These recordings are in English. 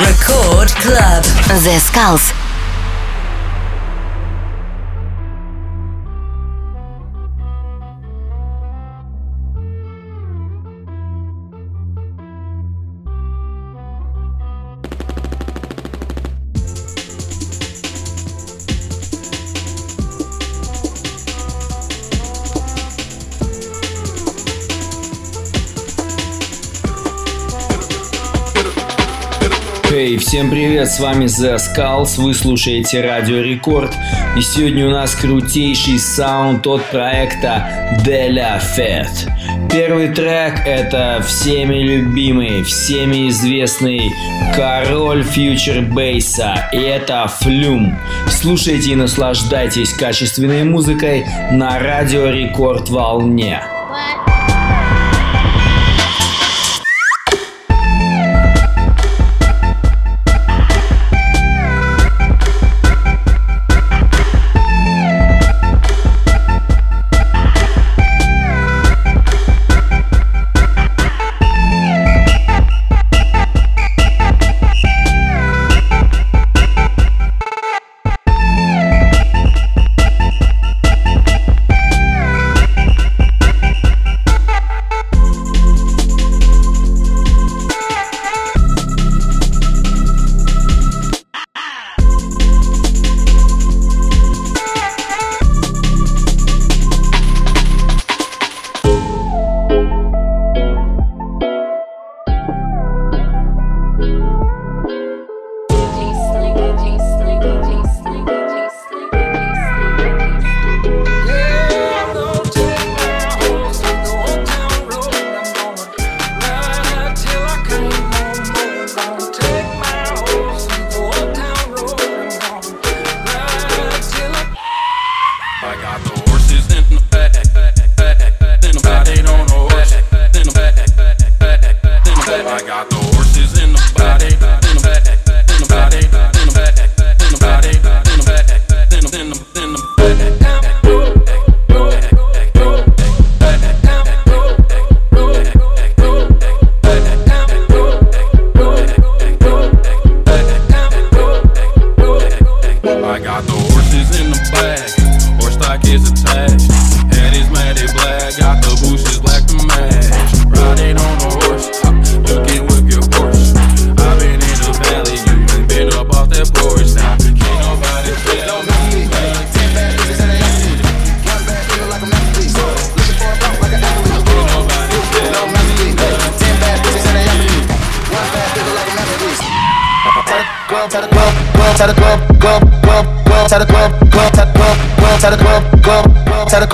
Record Club. The Skulls. Всем привет, с вами The Skulls, вы слушаете Радио Рекорд, и сегодня у нас крутейший саунд от проекта Deля Fett. Первый трек это всеми любимый, всеми известный король фьючер бейса, и это Флюм. Слушайте и наслаждайтесь качественной музыкой на Радио Рекорд волне.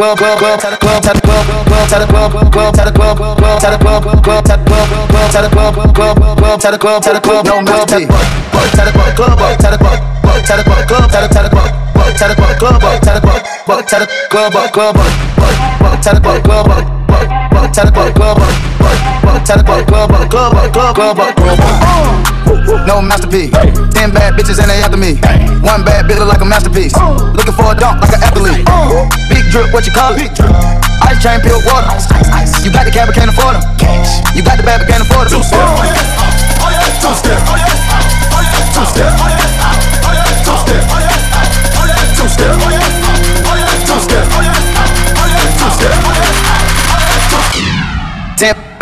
world, world, world, tired of world, tired of world, world, tired of world, world, tired of world, world, tired of world, world, tired of world, world, tired of world, world, world, tired of world, tired of world, no world, tired of world, tired of world, club, tired of world, world, tired of world, club, tired of tired of world, world, tired of world, club, tired of world, world, tired of club, club, world, world, tired of world, club, world, world, tired of world, club, world, world, tired of world, club, world club, to the club, club, club, club, club, club, no masterpiece. Ten bad bitches and they after me. One bad bitch look like a masterpiece. Looking for a dunk like an athlete. Big drip, what you call it? Ice chain, pure water. You got the cab, but can't afford them. You got the bad, but can't afford them.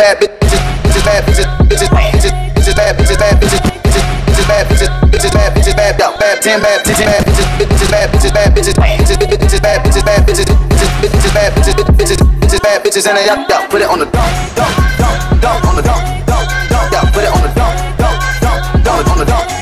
Bad bitches, bitches, bad bitches, bitches, bitches, bitches, bad bitches, bad bitches, bitches, bitches, bad bitches, bitches, bad bitches, bad, yo, bad, ten bad, ten bad bitches, bitches, bad bitches, bad bitches, bitches, bitches, bad bitches, bad bitches, bitches, bitches, bad bitches, bitches, bitches, bad bitches, and they yo, yo, put it on the dump, dump, dump, dump, on the dump, dump, dump, yo, put it on the dump, dump, dump, dump, on the dump,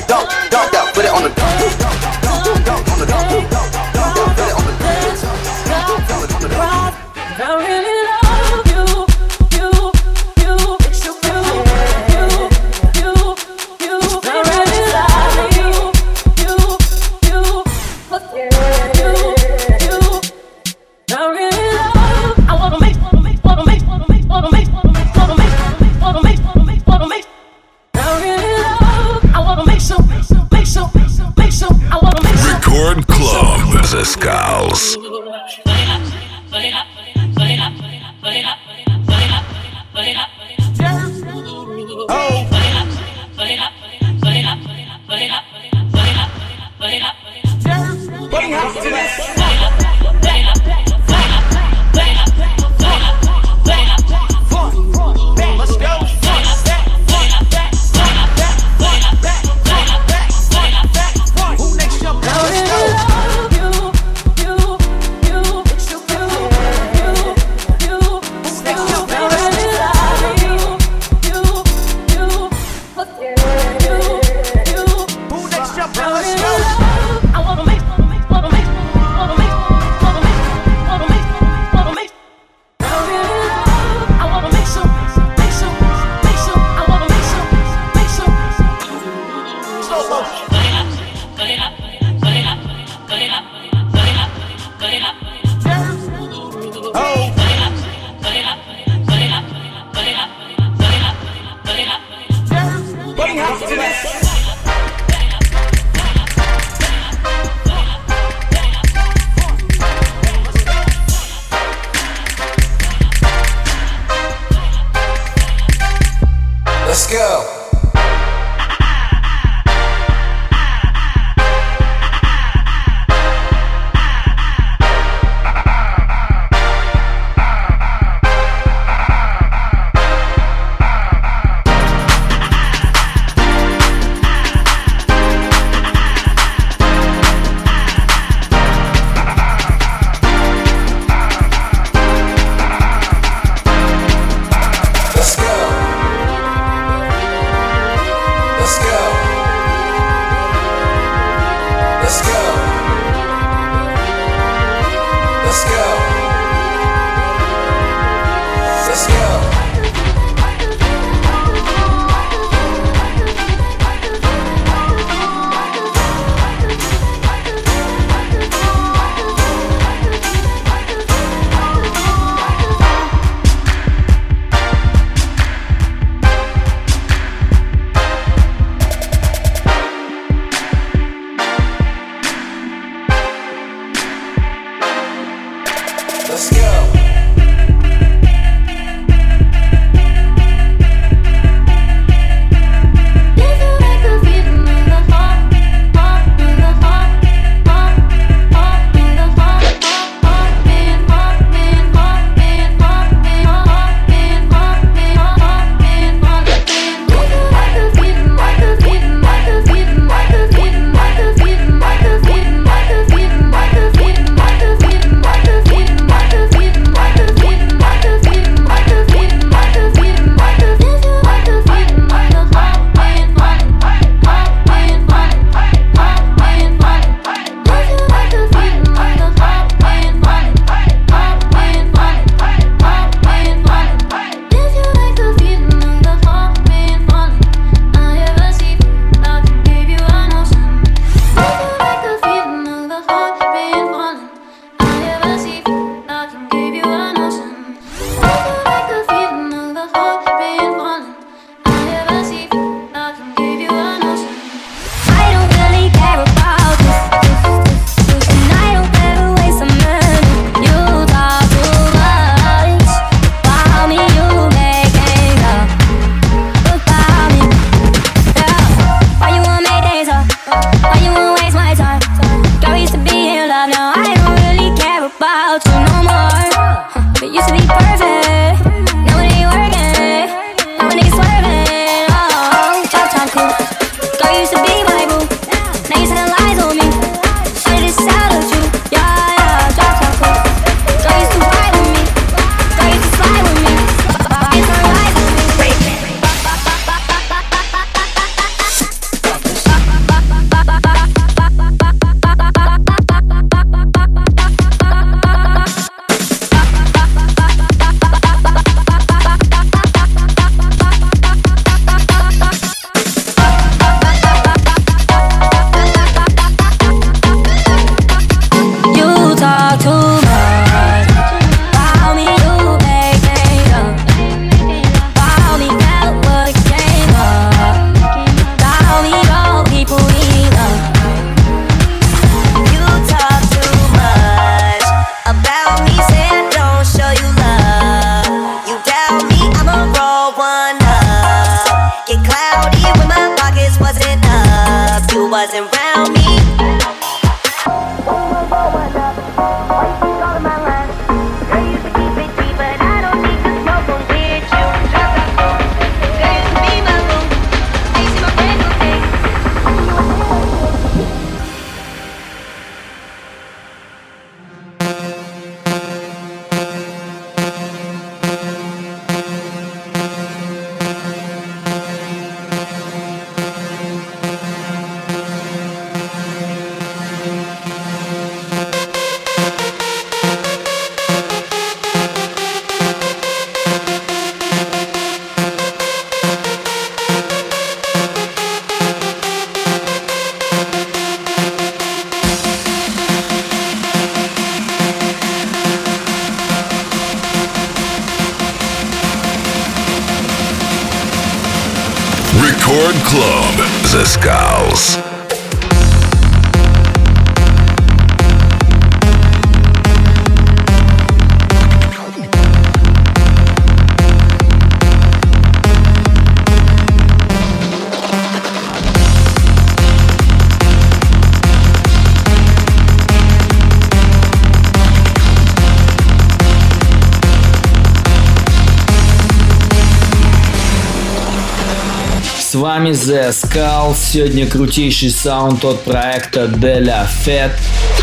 вами The Skull. Сегодня крутейший саунд от проекта Delia Fett.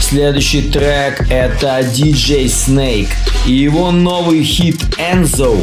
Следующий трек это DJ Snake и его новый хит Enzo.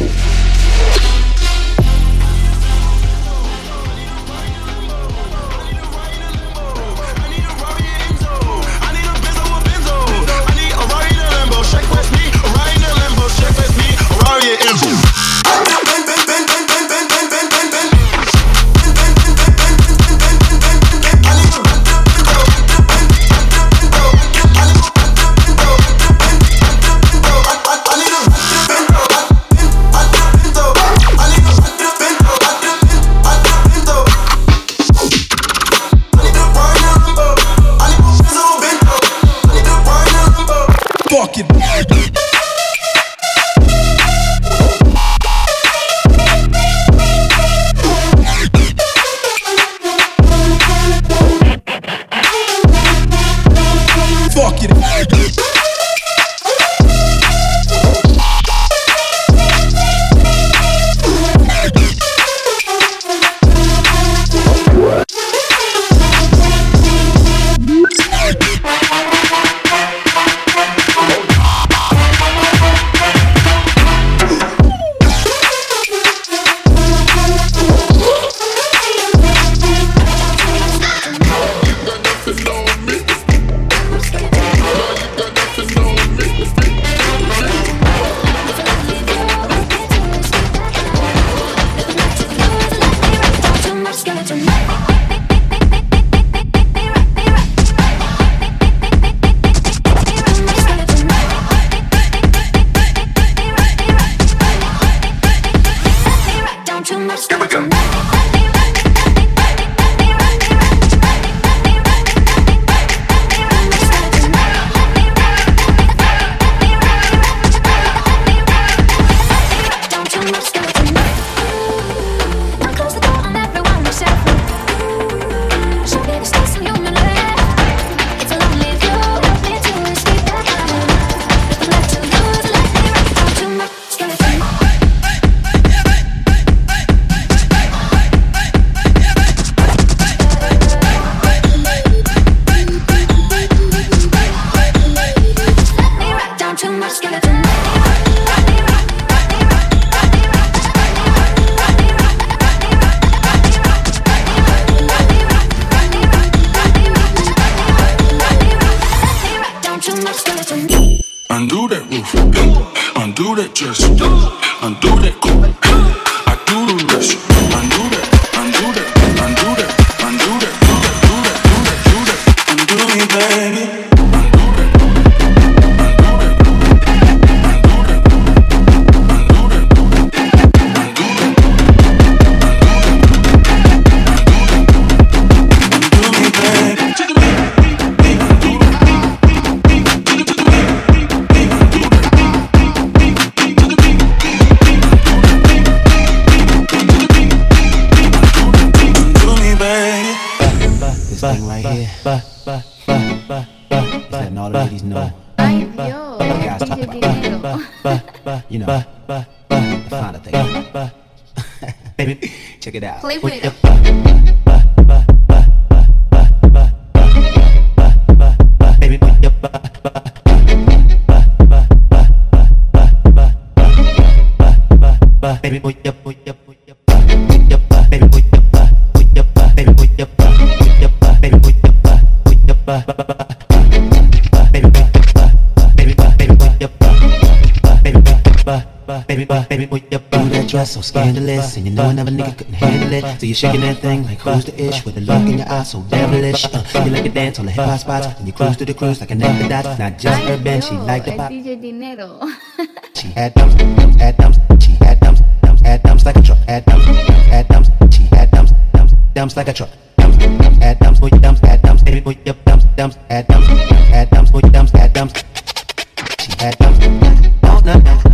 right here letting all the ladies know. Ay, Dios. You guys talk you know, the finer thing. Baby, check it out. Play with it. baby boy. baby boy, baby boy, your body that dress so scandalous, and you know another nigga couldn't handle it. So you're shaking that thing like who's the ish with the look in your eyes so devilish. Uh, you like to dance on the hip hop spots, and you cruise to the cruise like an dot. Not just her urban, she like the pop. She had dumps, dumps, had dumps, she had dumps, dumps, had dumps like a truck. Had dumps, had dumps, she had dumps, dumps, dumps like a truck. Dumps, dumps, had dumps, boy, dumps, had dumps, baby boy, yep, dumps, dumps, had dumps, had dumps, boy, dumps, had dumps. She had dumps, all night.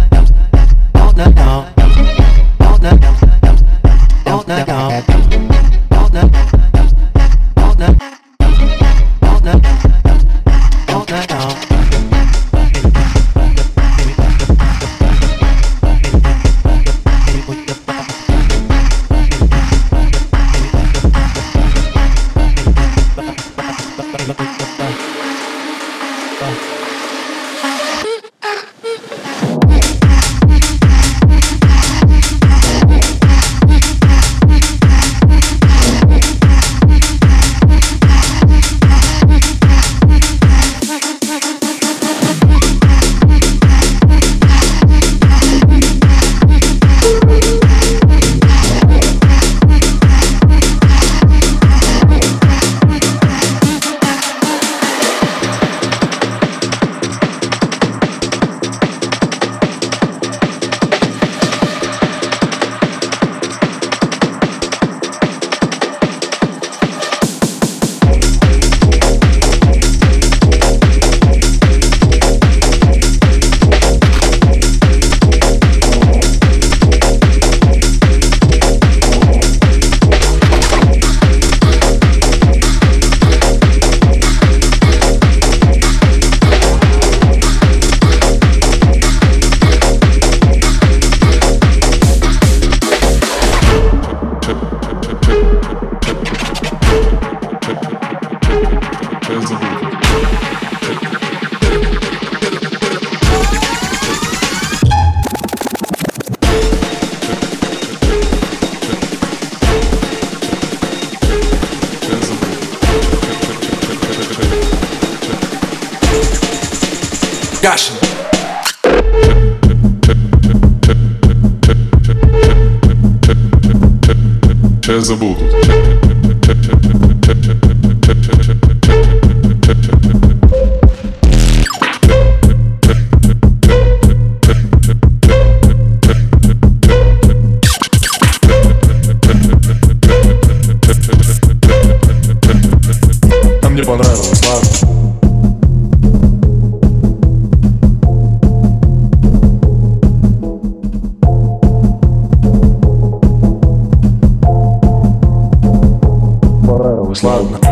Club.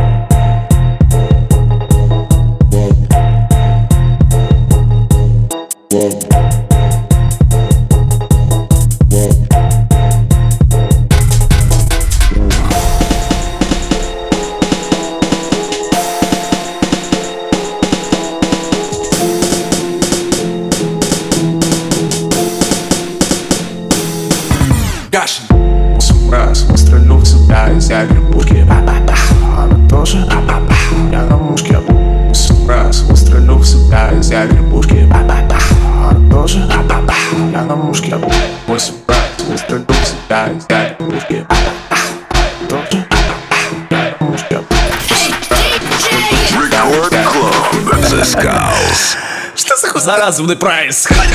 Указанный прайс. Ходим!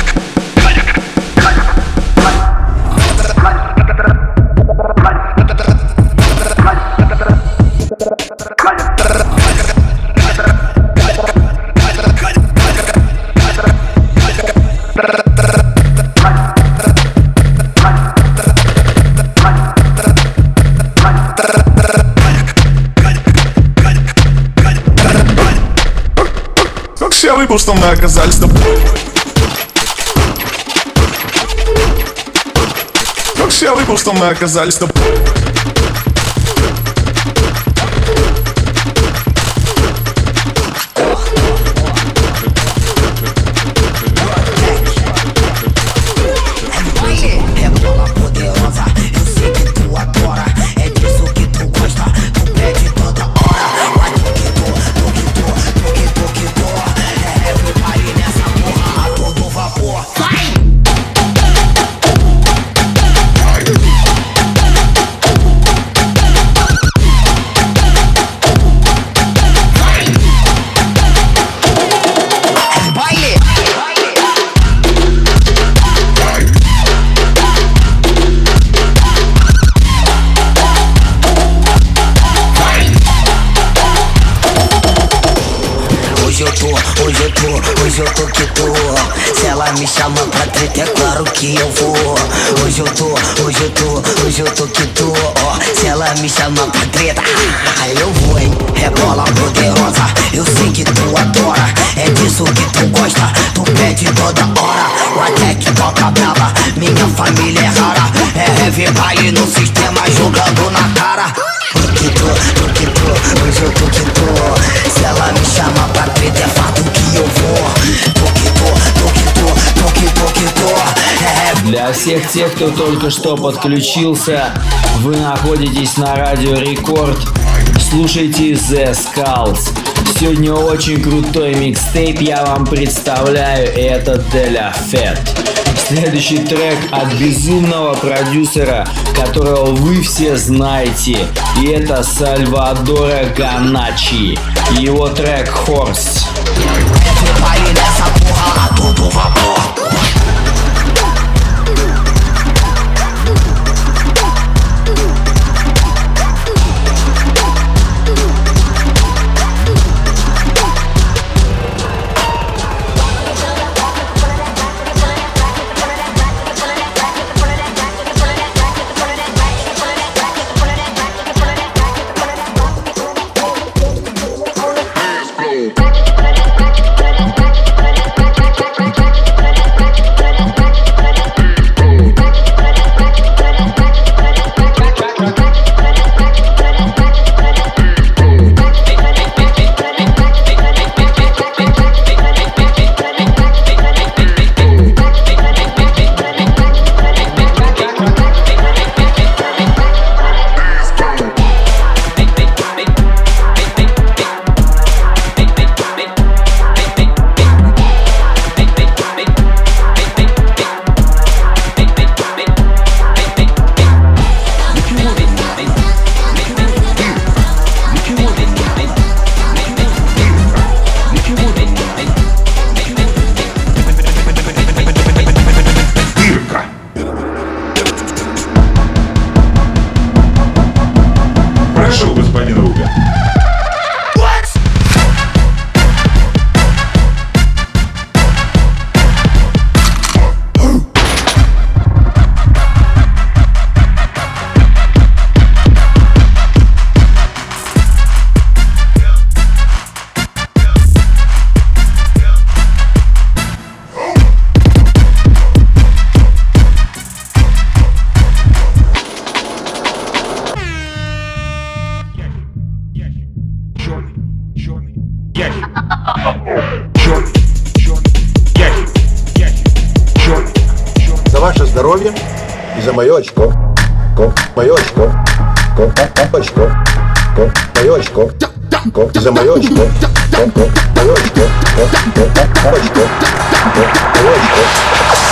выбор, что мы оказались с Как же я выбор, что мы оказались с всех тех, кто только что подключился. Вы находитесь на радио Рекорд. Слушайте The Skulls. Сегодня очень крутой микстейп я вам представляю, и это Деля Фет. Следующий трек от безумного продюсера, которого вы все знаете, и это Сальвадора Ганачи. Его трек Horse.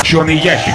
Черный ящик.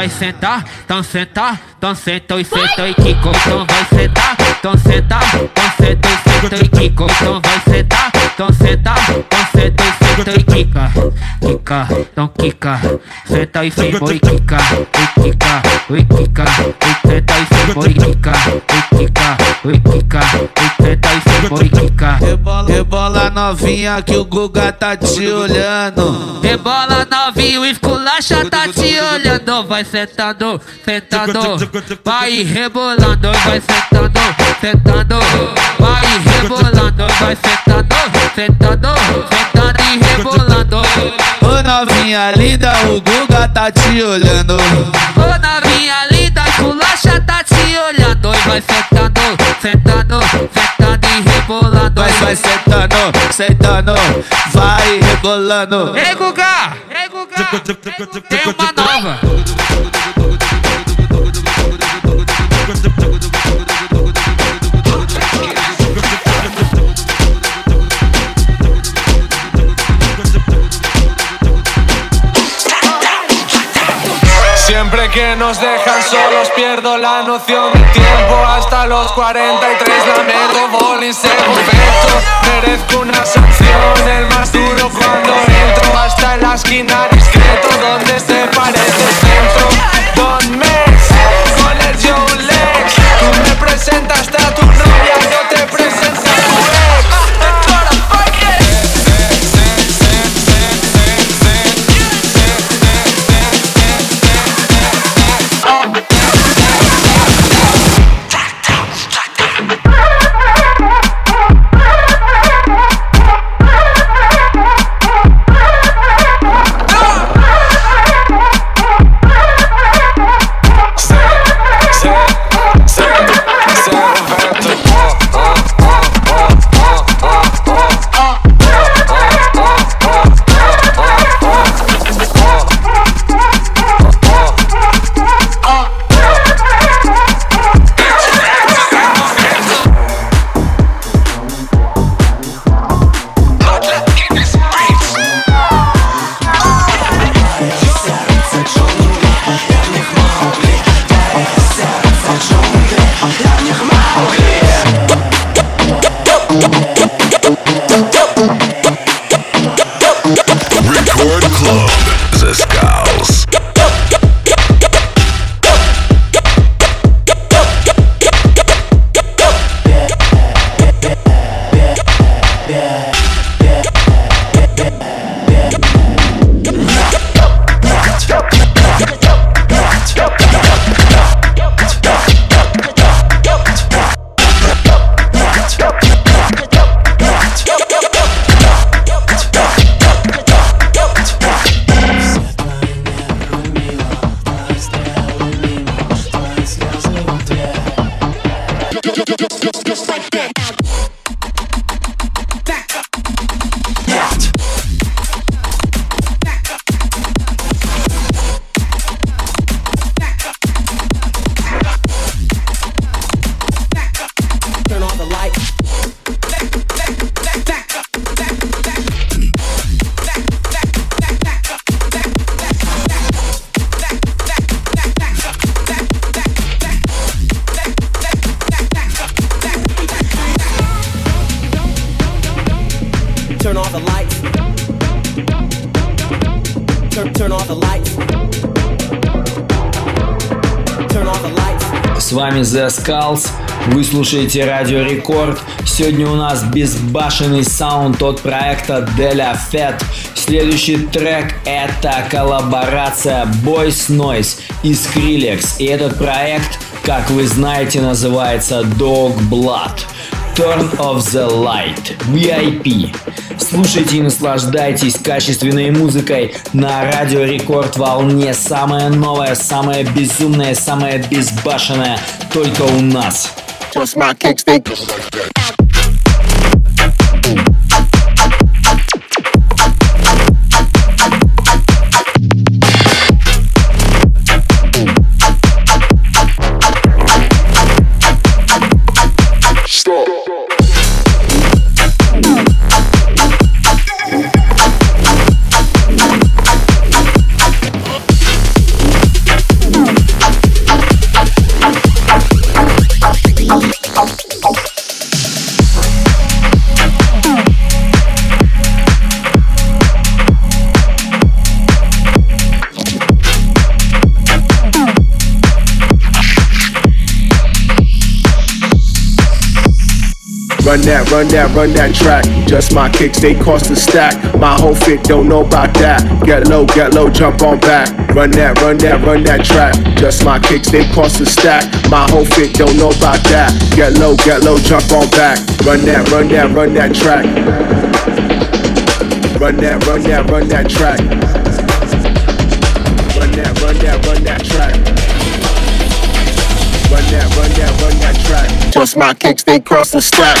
Vai sentar, então sentar, então senta e senta e quico. Então vai sentar, então sentar, então senta e senta e quico. Então vai sentar, então sentar, então senta e senta e quica. Quica, então quica. Senta e senta e quica. E quica, e quica. E senta e senta e quica. E quica, e quica. E senta e senta e quica. Rebola, rebola novinha que o Guga tá te olhando. Rebola novinho, esculacha tá te olhando Vai sentando, sentando Vai rebolando, vai sentando, sentando Vai rebolando, vai sentando, sentando Sentando e rebolando Ô novinha linda, o Guga tá te olhando. Ô novinha linda, esculacha tá te olhando E vai sentando, sentando, sentando e rebolando Vai, vai sentando, sentando, vai rebolando. Ei Guga, ei Guga Tem uma nova que nos dejan solos pierdo la noción del tiempo. Hasta los 43 la meto bowling según Beto Merezco una sanción, el más duro cuando entro. Hasta en la esquina discreto donde se parece el centro. Don Mex, con el Joe Lex Tú me presentaste a tu вами The Skulls. Вы слушаете Радио Рекорд. Сегодня у нас безбашенный саунд от проекта Delia Fett. Следующий трек это коллаборация Boys Noise и Skrillex. И этот проект, как вы знаете, называется Dog Blood. Turn of the Light, VIP. Слушайте и наслаждайтесь качественной музыкой на Радио Рекорд волне. Самое новое, самое безумное, самое безбашенное только у нас. Just my kicks, Run that, run that, run that track. Just my kicks, they cost a stack. My whole fit don't know about that. Get low, get low, jump on back. Run that, run that, run that track. Just my kicks, they cost a stack. My whole fit don't know about that. Get low, get low, jump on back. Run that, run that, run that track. Run that, run that, run that track. Run that, run that, run that track. Run that, run that, run that track. Just my kicks, they cross the stack.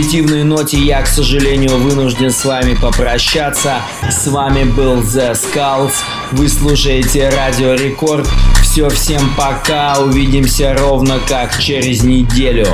Позитивной ноте я, к сожалению, вынужден с вами попрощаться. С вами был The Skulls. Вы слушаете Радио Рекорд. Все, всем пока. Увидимся ровно как через неделю.